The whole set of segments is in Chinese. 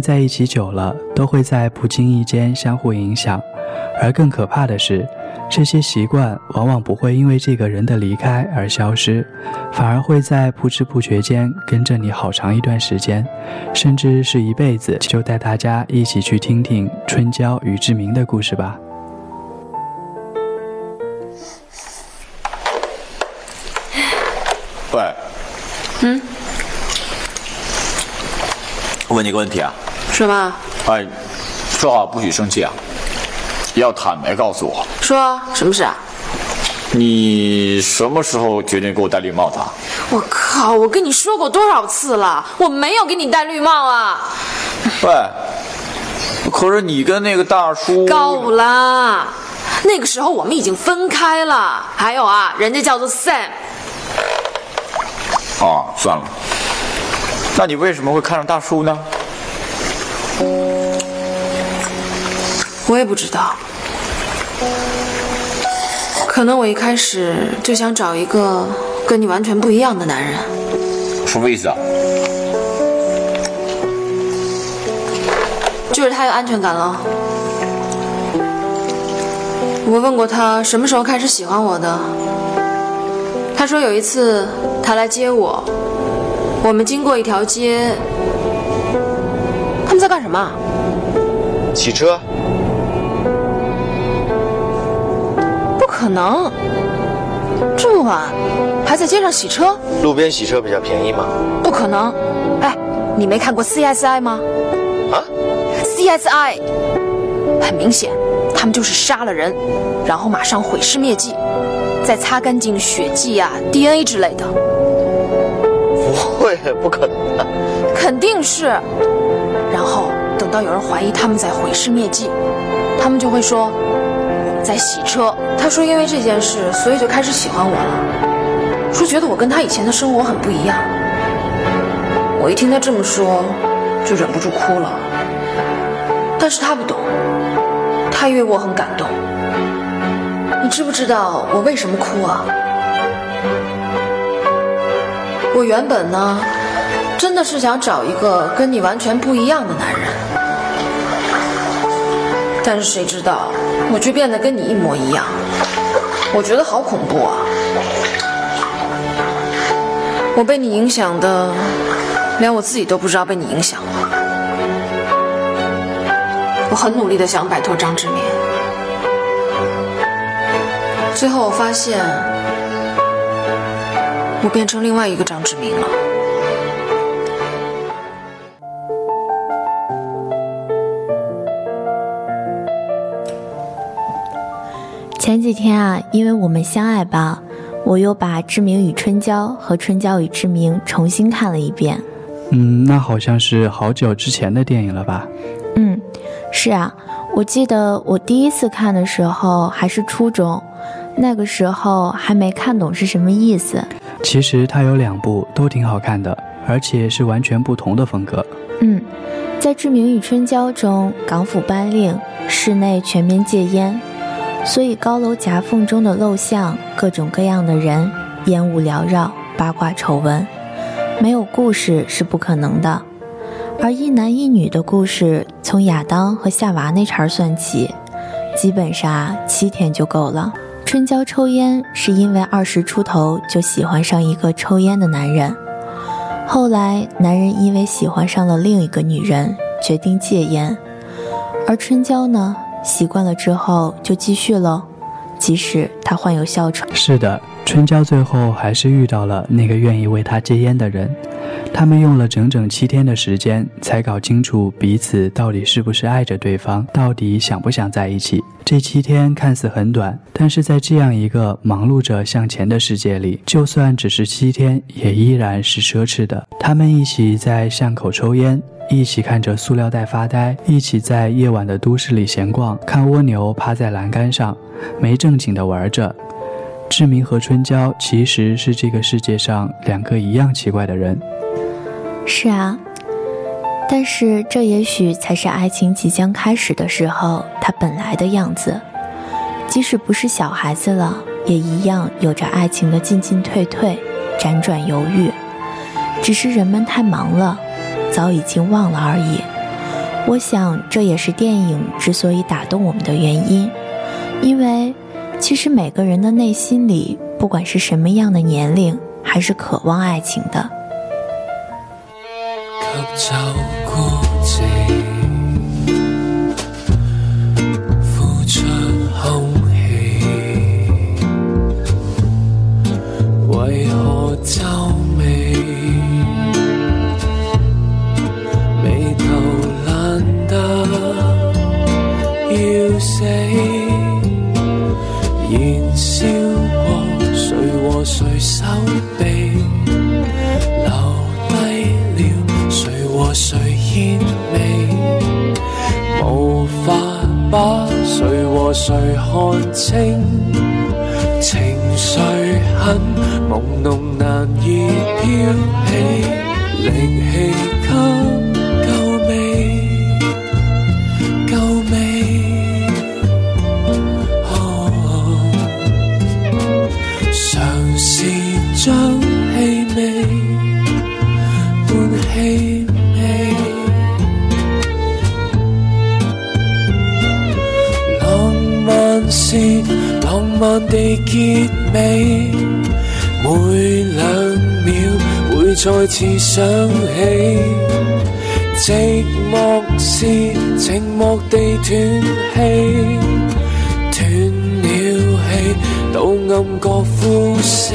在一起久了，都会在不经意间相互影响，而更可怕的是，这些习惯往往不会因为这个人的离开而消失，反而会在不知不觉间跟着你好长一段时间，甚至是一辈子。就带大家一起去听听春娇与志明的故事吧。喂，嗯，我问你个问题啊，什么？哎，说好不许生气啊，要坦白告诉我，说什么事啊？你什么时候决定给我戴绿帽子？啊？我靠！我跟你说过多少次了，我没有给你戴绿帽啊！喂，可是你跟那个大叔够了，那个时候我们已经分开了。还有啊，人家叫做 Sam。哦，算了，那你为什么会看上大叔呢？我也不知道，可能我一开始就想找一个跟你完全不一样的男人。什么意思啊？就是他有安全感了。我问过他什么时候开始喜欢我的。他说有一次他来接我，我们经过一条街，干什么？洗车？不可能，这么晚还在街上洗车？路边洗车比较便宜吗？不可能。哎，你没看过 CSI 吗？啊？CSI，很明显，他们就是杀了人，然后马上毁尸灭迹。再擦干净血迹啊、DNA 之类的，不会，不可能的，肯定是。然后等到有人怀疑他们在毁尸灭迹，他们就会说我们在洗车。他说因为这件事，所以就开始喜欢我了，说觉得我跟他以前的生活很不一样。我一听他这么说，就忍不住哭了。但是他不懂，他以为我很感动。你知不知道我为什么哭啊？我原本呢，真的是想找一个跟你完全不一样的男人，但是谁知道我却变得跟你一模一样，我觉得好恐怖啊！我被你影响的，连我自己都不知道被你影响了。我很努力的想摆脱张志明。最后我发现，我变成另外一个张志明了。几天啊，因为我们相爱吧，我又把《志明与春娇》和《春娇与志明》重新看了一遍。嗯，那好像是好久之前的电影了吧？嗯，是啊，我记得我第一次看的时候还是初中。那个时候还没看懂是什么意思。其实它有两部都挺好看的，而且是完全不同的风格。嗯，在《志明与春娇》中，港府颁令室内全面戒烟，所以高楼夹缝中的陋巷，各种各样的人，烟雾缭绕，八卦丑闻，没有故事是不可能的。而一男一女的故事，从亚当和夏娃那茬算起，基本上七天就够了。春娇抽烟是因为二十出头就喜欢上一个抽烟的男人，后来男人因为喜欢上了另一个女人，决定戒烟，而春娇呢，习惯了之后就继续了，即使他患有哮喘。是的，春娇最后还是遇到了那个愿意为她戒烟的人。他们用了整整七天的时间，才搞清楚彼此到底是不是爱着对方，到底想不想在一起。这七天看似很短，但是在这样一个忙碌着向前的世界里，就算只是七天，也依然是奢侈的。他们一起在巷口抽烟，一起看着塑料袋发呆，一起在夜晚的都市里闲逛，看蜗牛趴在栏杆上，没正经的玩着。志明和春娇其实是这个世界上两个一样奇怪的人。是啊，但是这也许才是爱情即将开始的时候它本来的样子。即使不是小孩子了，也一样有着爱情的进进退退、辗转犹豫。只是人们太忙了，早已经忘了而已。我想这也是电影之所以打动我们的原因，因为其实每个人的内心里，不管是什么样的年龄，还是渴望爱情的。合奏孤寂慢地结尾，每两秒会再次想起。寂寞是静默地断气，断了气，到暗角呼死。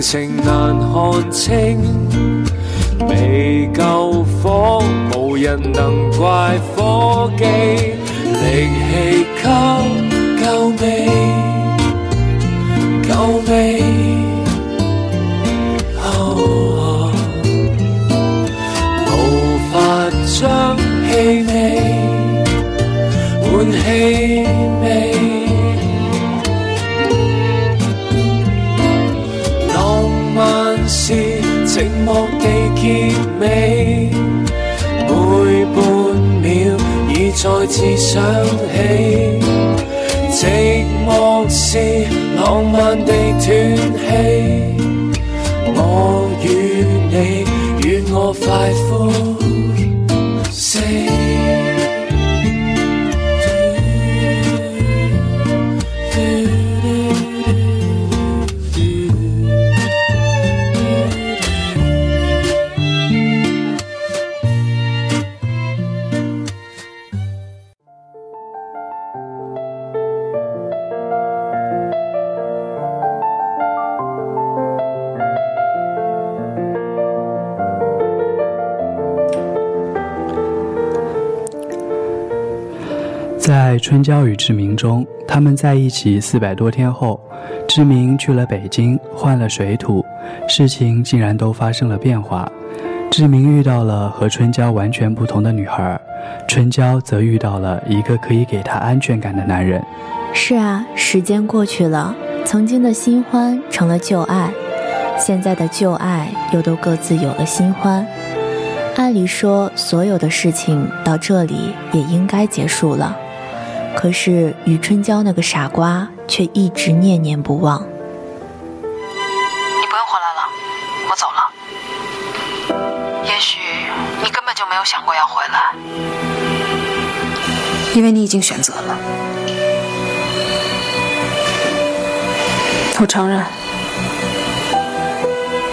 情难看清，未够火，无人能怪伙计，力气给够未？够未？无法将气味换气你，每半秒已再次想起。寂寞是浪漫地断气，我与你，愿我快枯春娇与志明》中，他们在一起四百多天后，志明去了北京，换了水土，事情竟然都发生了变化。志明遇到了和春娇完全不同的女孩，春娇则遇到了一个可以给她安全感的男人。是啊，时间过去了，曾经的新欢成了旧爱，现在的旧爱又都各自有了新欢。按理说，所有的事情到这里也应该结束了。可是余春娇那个傻瓜却一直念念不忘。你不用回来了，我走了。也许你根本就没有想过要回来，因为你已经选择了。我承认，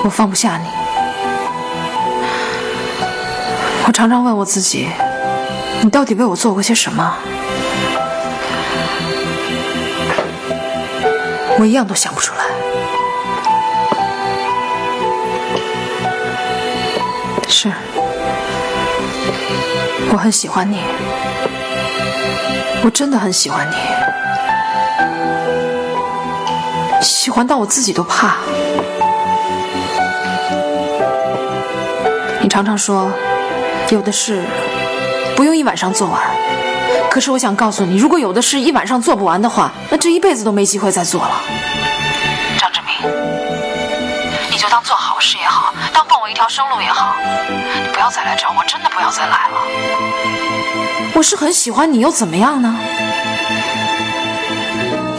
我放不下你。我常常问我自己，你到底为我做过些什么？我一样都想不出来。是，我很喜欢你，我真的很喜欢你，喜欢到我自己都怕。你常常说，有的事不用一晚上做完。可是我想告诉你，如果有的事一晚上做不完的话，那这一辈子都没机会再做了。张志明，你就当做好事也好，当放我一条生路也好，你不要再来找我，真的不要再来了。我是很喜欢你，又怎么样呢？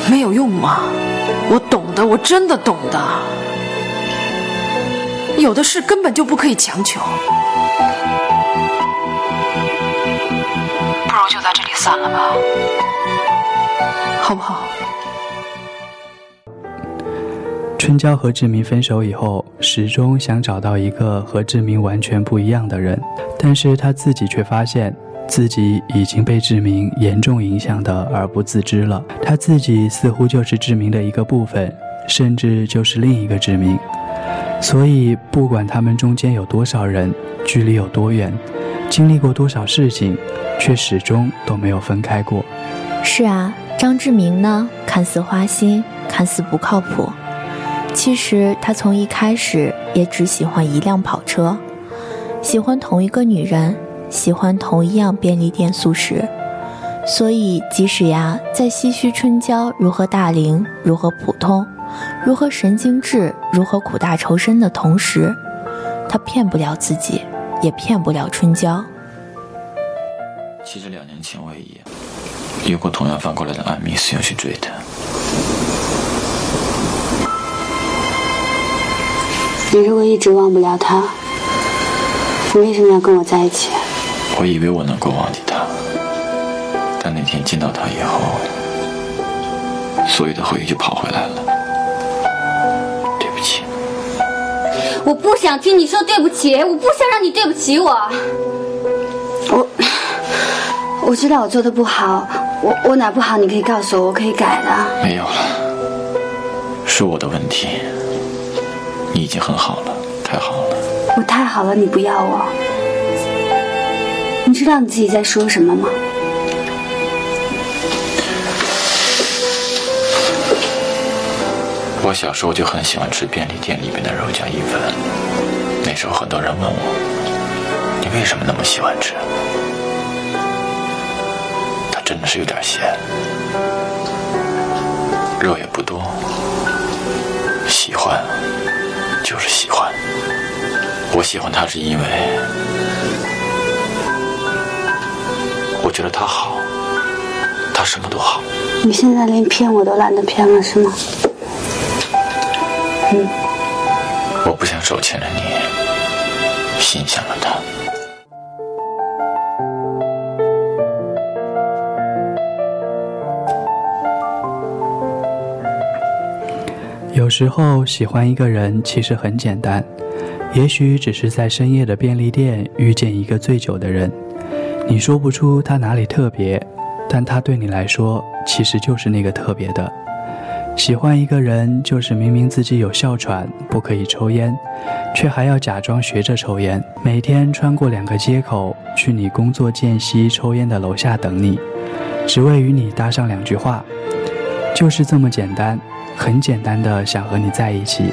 没有用吗？我懂的，我真的懂的。有的事根本就不可以强求，如就在这里散了吧，好不好？春娇和志明分手以后，始终想找到一个和志明完全不一样的人，但是她自己却发现自己已经被志明严重影响的而不自知了。她自己似乎就是志明的一个部分，甚至就是另一个志明。所以，不管他们中间有多少人，距离有多远，经历过多少事情，却始终都没有分开过。是啊，张志明呢，看似花心，看似不靠谱，其实他从一开始也只喜欢一辆跑车，喜欢同一个女人，喜欢同一样便利店素食。所以，即使呀，在唏嘘春娇如何大龄，如何普通。如何神经质，如何苦大仇深的同时，他骗不了自己，也骗不了春娇。其实两年前我也一样，有过同样翻过来的暗迷，死要去追他。你如果一直忘不了他，你为什么要跟我在一起？我以为我能够忘记他，但那天见到他以后，所有的回忆就跑回来了。我不想听你说对不起，我不想让你对不起我。我我知道我做的不好，我我哪不好你可以告诉我，我可以改的。没有了，是我的问题。你已经很好了，太好了。我太好了，你不要我。你知道你自己在说什么吗？我小时候就很喜欢吃便利店里边的肉夹意粉，那时候很多人问我，你为什么那么喜欢吃？它真的是有点咸，肉也不多，喜欢就是喜欢。我喜欢它是因为我觉得它好，它什么都好。你现在连骗我都懒得骗了是吗？我不想手牵着你，心想着他。有时候喜欢一个人其实很简单，也许只是在深夜的便利店遇见一个醉酒的人，你说不出他哪里特别，但他对你来说其实就是那个特别的。喜欢一个人，就是明明自己有哮喘，不可以抽烟，却还要假装学着抽烟，每天穿过两个街口，去你工作间隙抽烟的楼下等你，只为与你搭上两句话，就是这么简单，很简单的想和你在一起。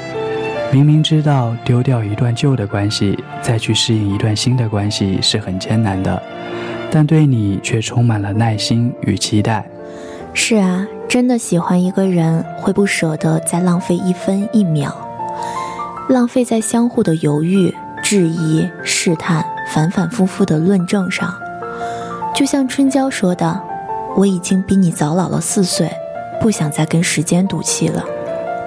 明明知道丢掉一段旧的关系，再去适应一段新的关系是很艰难的，但对你却充满了耐心与期待。是啊。真的喜欢一个人，会不舍得再浪费一分一秒，浪费在相互的犹豫、质疑、试探、反反复复的论证上。就像春娇说的：“我已经比你早老了四岁，不想再跟时间赌气了。”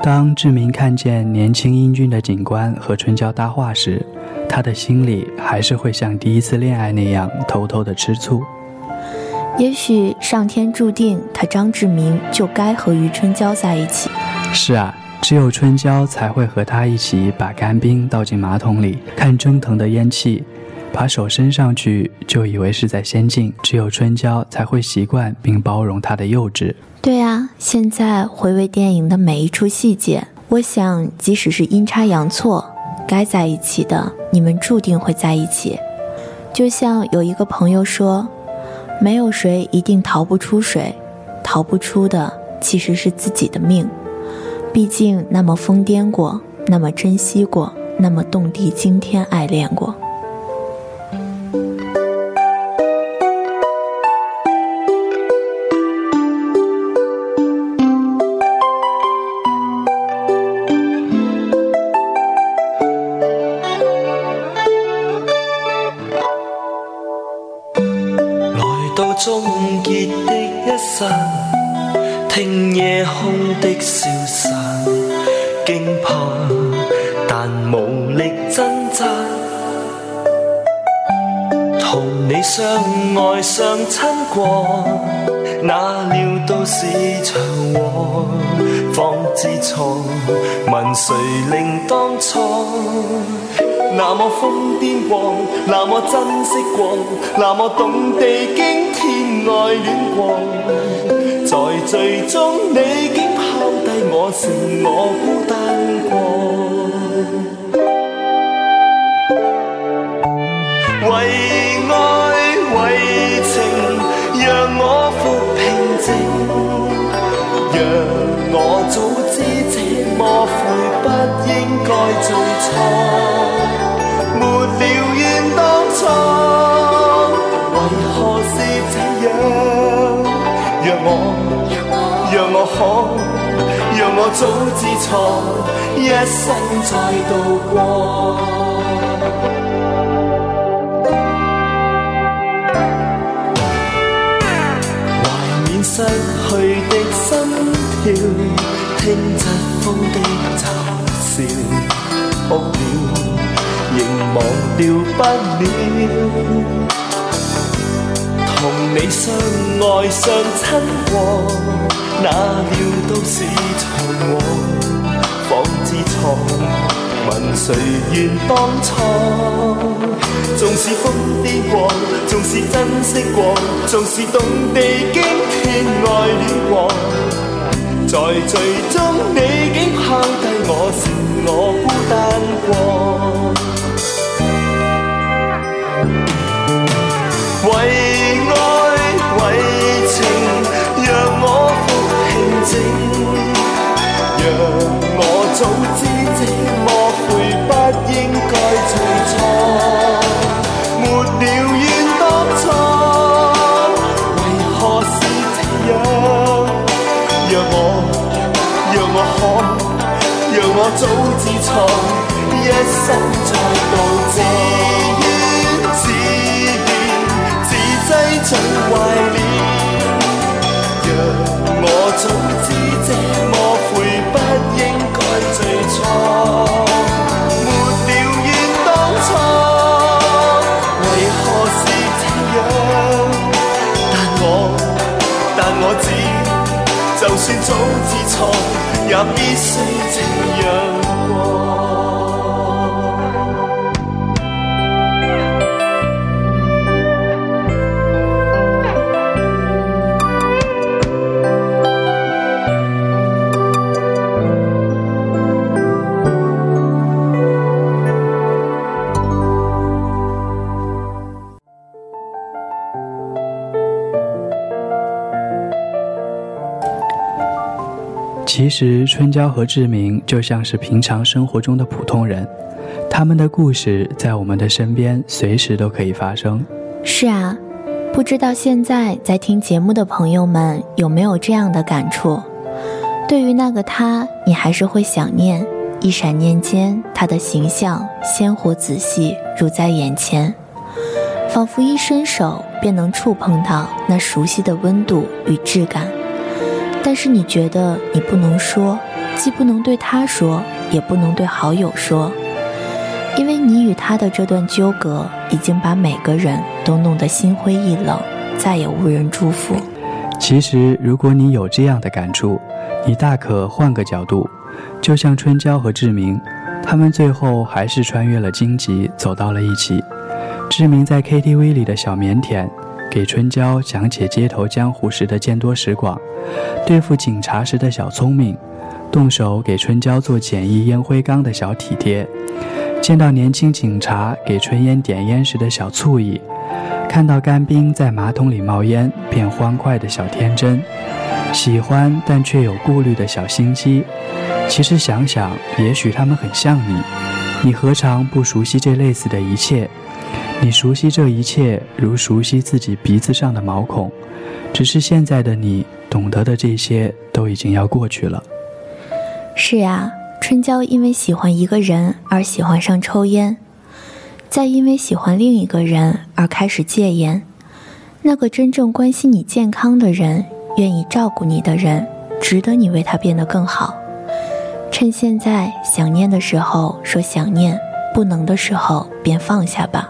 当志明看见年轻英俊的警官和春娇搭话时，他的心里还是会像第一次恋爱那样偷偷的吃醋。也许上天注定他张志明就该和余春娇在一起。是啊，只有春娇才会和他一起把干冰倒进马桶里，看蒸腾的烟气，把手伸上去就以为是在仙境。只有春娇才会习惯并包容他的幼稚。对啊，现在回味电影的每一处细节，我想即使是阴差阳错，该在一起的你们注定会在一起。就像有一个朋友说。没有谁一定逃不出水，逃不出的其实是自己的命。毕竟那么疯癫过，那么珍惜过，那么动地惊天爱恋过。过，哪料到是场祸，方知错，问谁令当初？那么疯癫过，那么珍惜过，那么懂地惊天爱恋过，在最终你竟抛低我，剩我孤单过。为爱最初。没了怨当初，为何是这样？让我，让我可，让我早知错，一生再度过。怀缅失去的心跳，听疾风的嘲笑，哭了。仍忘掉不了，同你相爱相亲过，哪料都是场祸，方知错，问谁愿当初？纵是疯癫过，纵是珍惜过，纵是动地惊天爱恋过，在最终你竟抛低我，我孤单过。早知错，一生再度自怨自怨。最怀念，让我早知这么悔，不应该最初。没了怨当初，为何是这样？但我但我知，就算早知错，也必须这样？其实，春娇和志明就像是平常生活中的普通人，他们的故事在我们的身边随时都可以发生。是啊，不知道现在在听节目的朋友们有没有这样的感触？对于那个他，你还是会想念。一闪念间，他的形象鲜活仔细，如在眼前，仿佛一伸手便能触碰到那熟悉的温度与质感。但是你觉得你不能说，既不能对他说，也不能对好友说，因为你与他的这段纠葛已经把每个人都弄得心灰意冷，再也无人祝福。其实，如果你有这样的感触，你大可换个角度，就像春娇和志明，他们最后还是穿越了荆棘，走到了一起。志明在 KTV 里的小腼腆。给春娇讲解街头江湖时的见多识广，对付警察时的小聪明，动手给春娇做简易烟灰缸的小体贴，见到年轻警察给春烟点烟时的小醋意，看到干冰在马桶里冒烟便欢快的小天真，喜欢但却有顾虑的小心机。其实想想，也许他们很像你，你何尝不熟悉这类似的一切？你熟悉这一切，如熟悉自己鼻子上的毛孔，只是现在的你懂得的这些都已经要过去了。是呀，春娇因为喜欢一个人而喜欢上抽烟，再因为喜欢另一个人而开始戒烟，那个真正关心你健康的人，愿意照顾你的人，值得你为他变得更好。趁现在想念的时候说想念，不能的时候便放下吧。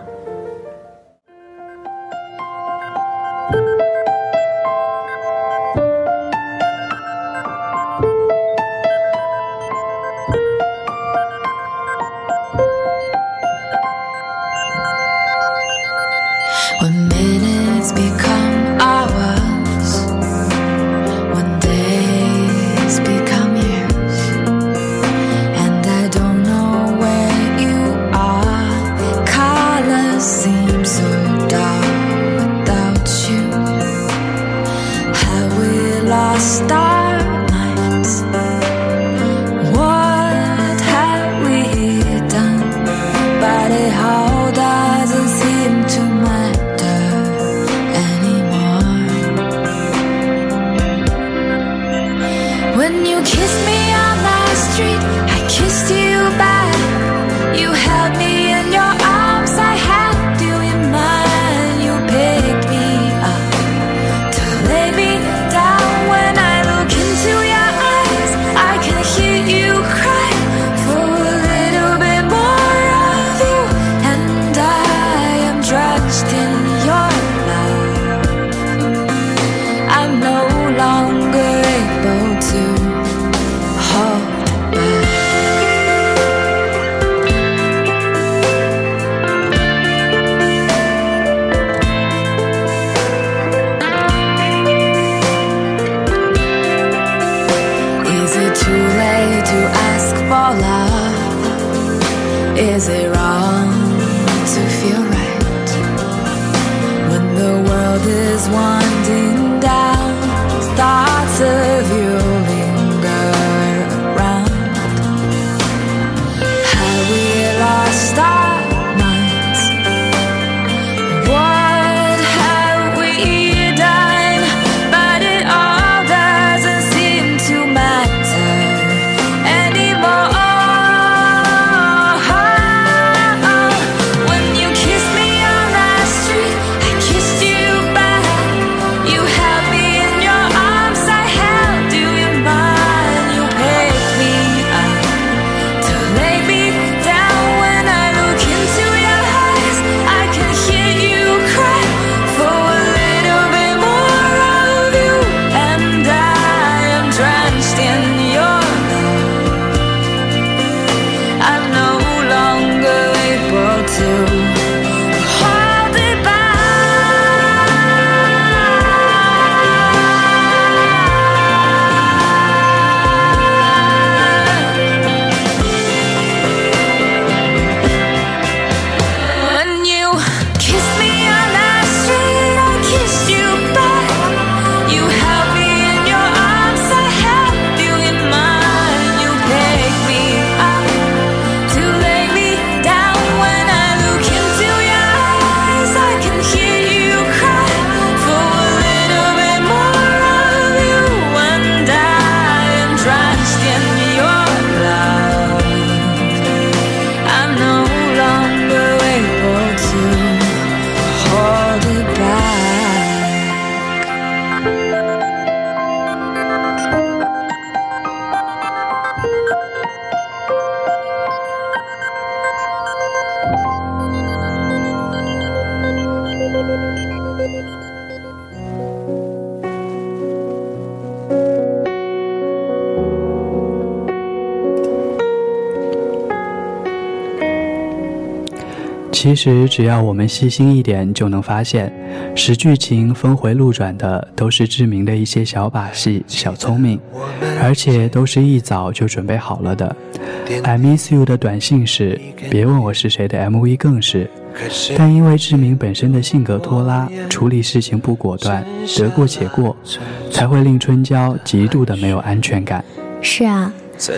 其实，只要我们细心一点，就能发现，使剧情峰回路转的都是志明的一些小把戏、小聪明，而且都是一早就准备好了的。I miss you 的短信是“别问我是谁”的 MV 更是，但因为志明本身的性格拖拉，处理事情不果断，得过且过，才会令春娇极度的没有安全感。是啊，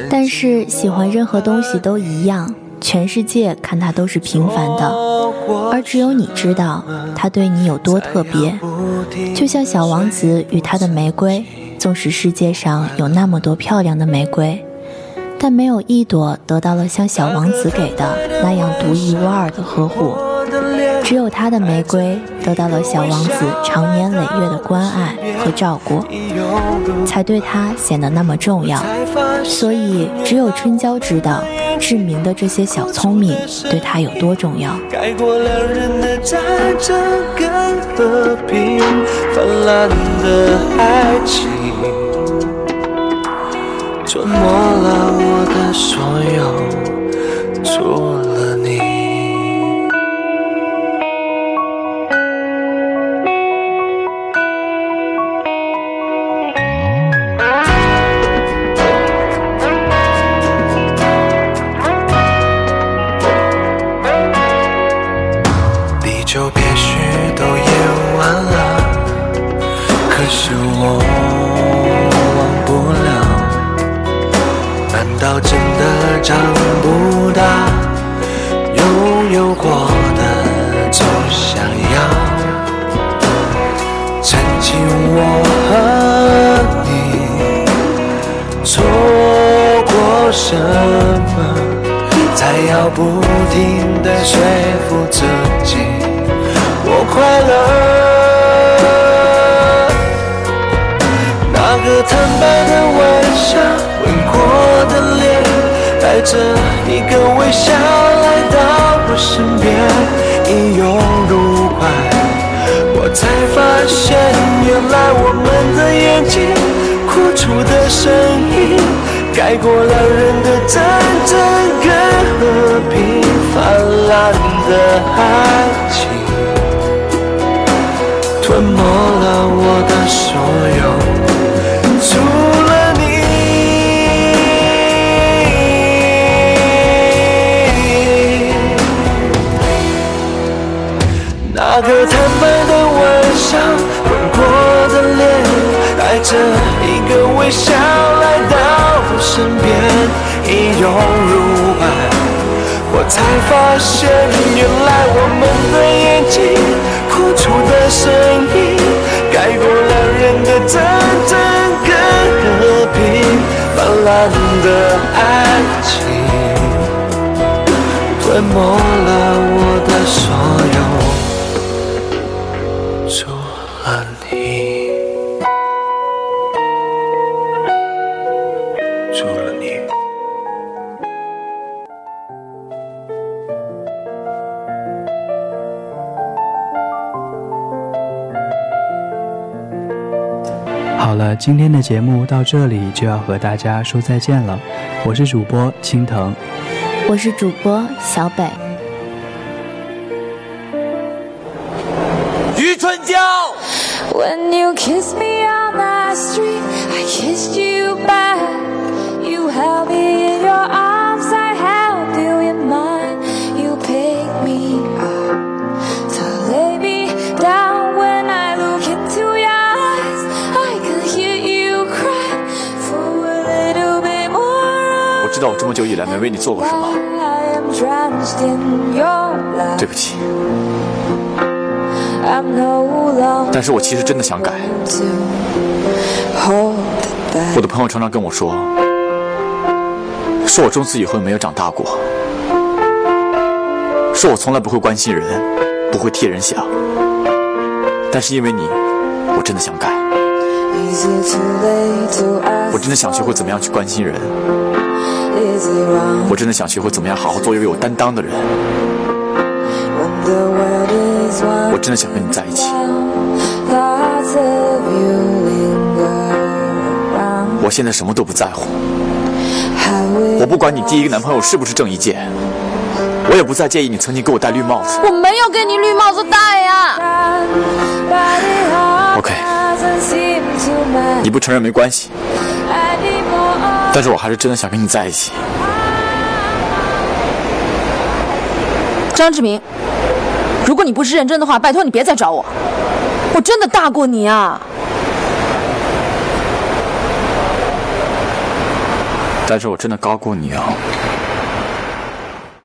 但是喜欢任何东西都一样。全世界看他都是平凡的，而只有你知道他对你有多特别。就像小王子与他的玫瑰，纵使世界上有那么多漂亮的玫瑰，但没有一朵得到了像小王子给的那样独一无二的呵护。只有他的玫瑰得到了小王子长年累月的关爱和照顾，才对他显得那么重要。所以，只有春娇知道志明的这些小聪明对他有多重要。盖过两人的战争跟和平，泛滥的爱情，吞没了我的所有，错真的长不大？拥有过的总想要。曾经我和你错过什么？才要不停的说服自己，我快乐。那个坦白的微笑，吻过的脸，带着一个微笑来到我身边，一拥入怀。我才发现，原来我们的眼睛哭出的声音，盖过了人的真正跟和平，泛滥的爱情，吞没了我的所有，微笑来到我身边，一拥入怀。我才发现，原来我们的眼睛哭出的声音，盖过了人的战争跟和平，泛滥的爱情，吞没了我的所有。好了，今天的节目到这里就要和大家说再见了。我是主播青藤，我是主播小北。余春娇。When you kissed me on the street, I kissed you back. You held me in your arms, 久以来没为你做过什么，对不起。但是我其实真的想改。我的朋友常常跟我说，说我从此以后没有长大过，说我从来不会关心人，不会替人想。但是因为你，我真的想改，我真的想学会怎么样去关心人，我真的想学会怎么样好好做一个有担当的人我真的想跟你在一起。我现在什么都不在乎，我不管你第一个男朋友是不是郑伊健，我也不再介意你曾经给我戴绿帽子。我没有给你绿帽子戴呀、OK 你不承认没关系但是我还是真的想跟你在一起。张志明，如果你不是认真的话，拜托你别再找我，我真的大过你啊！但是我真的高过你啊！